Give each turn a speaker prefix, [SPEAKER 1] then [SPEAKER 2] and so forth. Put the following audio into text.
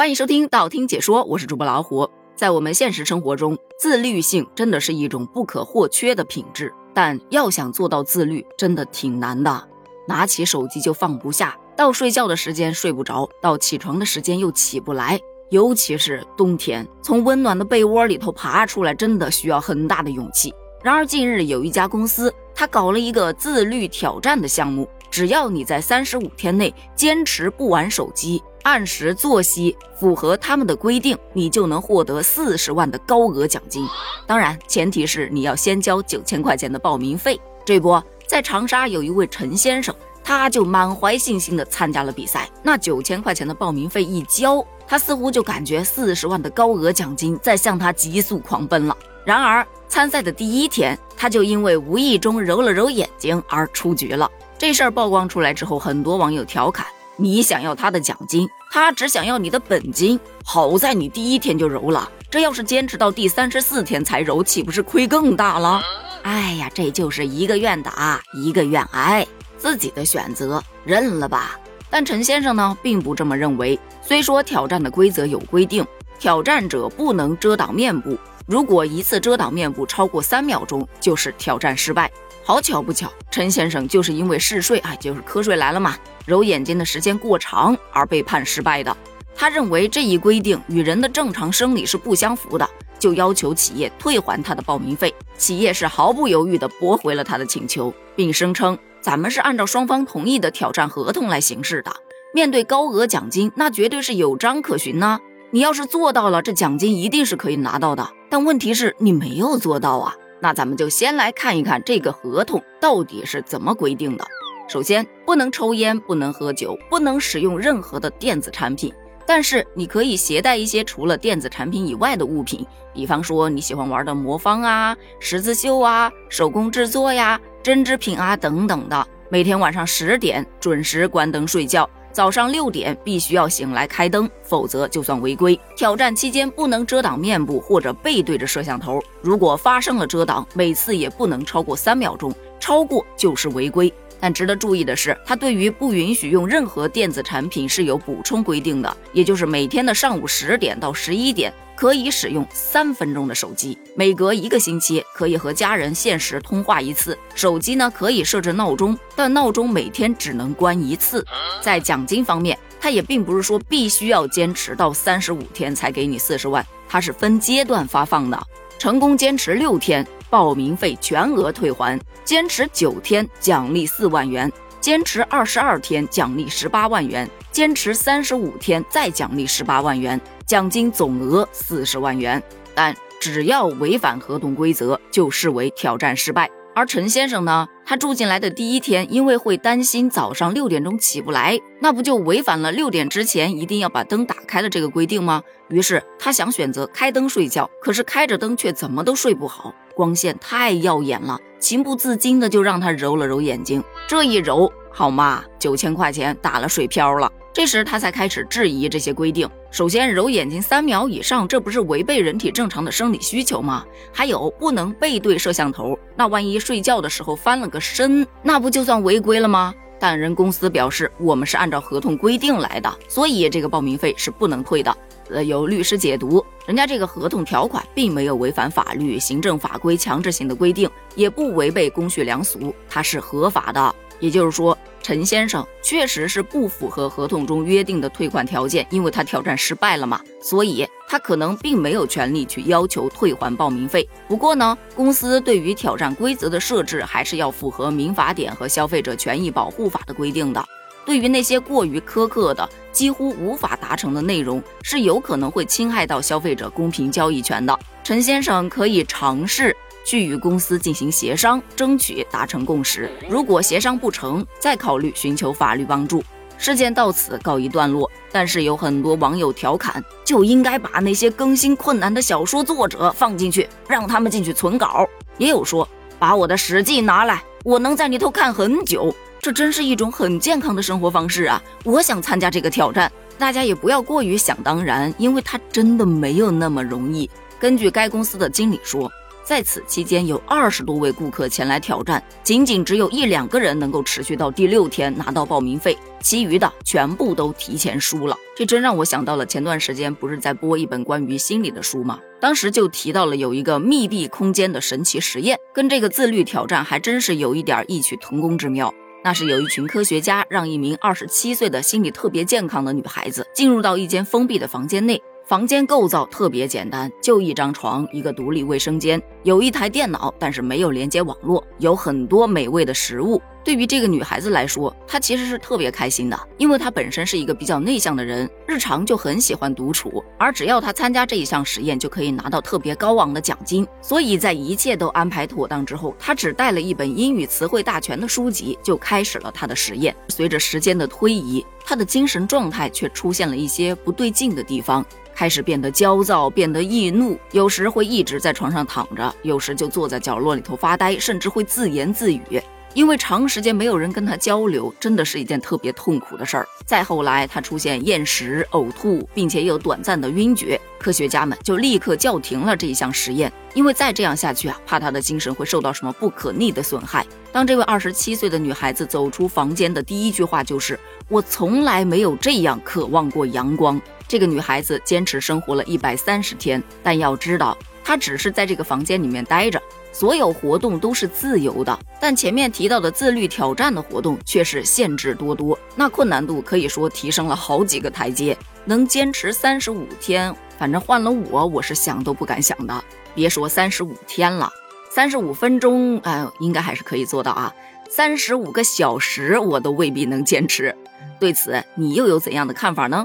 [SPEAKER 1] 欢迎收听道听解说，我是主播老虎。在我们现实生活中，自律性真的是一种不可或缺的品质，但要想做到自律，真的挺难的。拿起手机就放不下，到睡觉的时间睡不着，到起床的时间又起不来。尤其是冬天，从温暖的被窝里头爬出来，真的需要很大的勇气。然而近日有一家公司，他搞了一个自律挑战的项目，只要你在三十五天内坚持不玩手机。按时作息，符合他们的规定，你就能获得四十万的高额奖金。当然，前提是你要先交九千块钱的报名费。这不，在长沙有一位陈先生，他就满怀信心的参加了比赛。那九千块钱的报名费一交，他似乎就感觉四十万的高额奖金在向他急速狂奔了。然而，参赛的第一天，他就因为无意中揉了揉眼睛而出局了。这事儿曝光出来之后，很多网友调侃。你想要他的奖金，他只想要你的本金。好在你第一天就揉了，这要是坚持到第三十四天才揉，岂不是亏更大了？哎呀，这就是一个愿打，一个愿挨，自己的选择，认了吧。但陈先生呢，并不这么认为。虽说挑战的规则有规定，挑战者不能遮挡面部，如果一次遮挡面部超过三秒钟，就是挑战失败。好巧不巧，陈先生就是因为嗜睡，哎，就是瞌睡来了嘛，揉眼睛的时间过长而被判失败的。他认为这一规定与人的正常生理是不相符的，就要求企业退还他的报名费。企业是毫不犹豫地驳回了他的请求，并声称咱们是按照双方同意的挑战合同来行事的。面对高额奖金，那绝对是有章可循呐。你要是做到了，这奖金一定是可以拿到的。但问题是你没有做到啊。那咱们就先来看一看这个合同到底是怎么规定的。首先，不能抽烟，不能喝酒，不能使用任何的电子产品。但是你可以携带一些除了电子产品以外的物品，比方说你喜欢玩的魔方啊、十字绣啊、手工制作呀、针织品啊等等的。每天晚上十点准时关灯睡觉。早上六点必须要醒来开灯，否则就算违规。挑战期间不能遮挡面部或者背对着摄像头，如果发生了遮挡，每次也不能超过三秒钟，超过就是违规。但值得注意的是，它对于不允许用任何电子产品是有补充规定的，也就是每天的上午十点到十一点。可以使用三分钟的手机，每隔一个星期可以和家人限时通话一次。手机呢可以设置闹钟，但闹钟每天只能关一次。在奖金方面，它也并不是说必须要坚持到三十五天才给你四十万，它是分阶段发放的。成功坚持六天，报名费全额退还；坚持九天，奖励四万元；坚持二十二天，奖励十八万元；坚持三十五天，再奖励十八万元。奖金总额四十万元，但只要违反合同规则，就视为挑战失败。而陈先生呢，他住进来的第一天，因为会担心早上六点钟起不来，那不就违反了六点之前一定要把灯打开的这个规定吗？于是他想选择开灯睡觉，可是开着灯却怎么都睡不好，光线太耀眼了，情不自禁的就让他揉了揉眼睛，这一揉，好嘛，九千块钱打了水漂了。这时他才开始质疑这些规定。首先，揉眼睛三秒以上，这不是违背人体正常的生理需求吗？还有，不能背对摄像头，那万一睡觉的时候翻了个身，那不就算违规了吗？但人公司表示，我们是按照合同规定来的，所以这个报名费是不能退的。呃，有律师解读，人家这个合同条款并没有违反法律、行政法规强制性的规定，也不违背公序良俗，它是合法的。也就是说，陈先生确实是不符合合同中约定的退款条件，因为他挑战失败了嘛，所以他可能并没有权利去要求退还报名费。不过呢，公司对于挑战规则的设置还是要符合民法典和消费者权益保护法的规定的。对于那些过于苛刻的、几乎无法达成的内容，是有可能会侵害到消费者公平交易权的。陈先生可以尝试。去与公司进行协商，争取达成共识。如果协商不成，再考虑寻求法律帮助。事件到此告一段落。但是有很多网友调侃，就应该把那些更新困难的小说作者放进去，让他们进去存稿。也有说，把我的史记拿来，我能在里头看很久。这真是一种很健康的生活方式啊！我想参加这个挑战，大家也不要过于想当然，因为它真的没有那么容易。根据该公司的经理说。在此期间，有二十多位顾客前来挑战，仅仅只有一两个人能够持续到第六天拿到报名费，其余的全部都提前输了。这真让我想到了前段时间不是在播一本关于心理的书吗？当时就提到了有一个密闭空间的神奇实验，跟这个自律挑战还真是有一点异曲同工之妙。那是有一群科学家让一名二十七岁的心理特别健康的女孩子进入到一间封闭的房间内。房间构造特别简单，就一张床，一个独立卫生间，有一台电脑，但是没有连接网络，有很多美味的食物。对于这个女孩子来说，她其实是特别开心的，因为她本身是一个比较内向的人，日常就很喜欢独处。而只要她参加这一项实验，就可以拿到特别高昂的奖金。所以在一切都安排妥当之后，她只带了一本英语词汇大全的书籍，就开始了她的实验。随着时间的推移，她的精神状态却出现了一些不对劲的地方，开始变得焦躁，变得易怒，有时会一直在床上躺着，有时就坐在角落里头发呆，甚至会自言自语。因为长时间没有人跟他交流，真的是一件特别痛苦的事儿。再后来，他出现厌食、呕吐，并且有短暂的晕厥，科学家们就立刻叫停了这一项实验，因为再这样下去啊，怕他的精神会受到什么不可逆的损害。当这位二十七岁的女孩子走出房间的第一句话就是：“我从来没有这样渴望过阳光。”这个女孩子坚持生活了一百三十天，但要知道，她只是在这个房间里面待着。所有活动都是自由的，但前面提到的自律挑战的活动却是限制多多，那困难度可以说提升了好几个台阶。能坚持三十五天，反正换了我，我是想都不敢想的。别说三十五天了，三十五分钟，哎，应该还是可以做到啊。三十五个小时，我都未必能坚持。对此，你又有怎样的看法呢？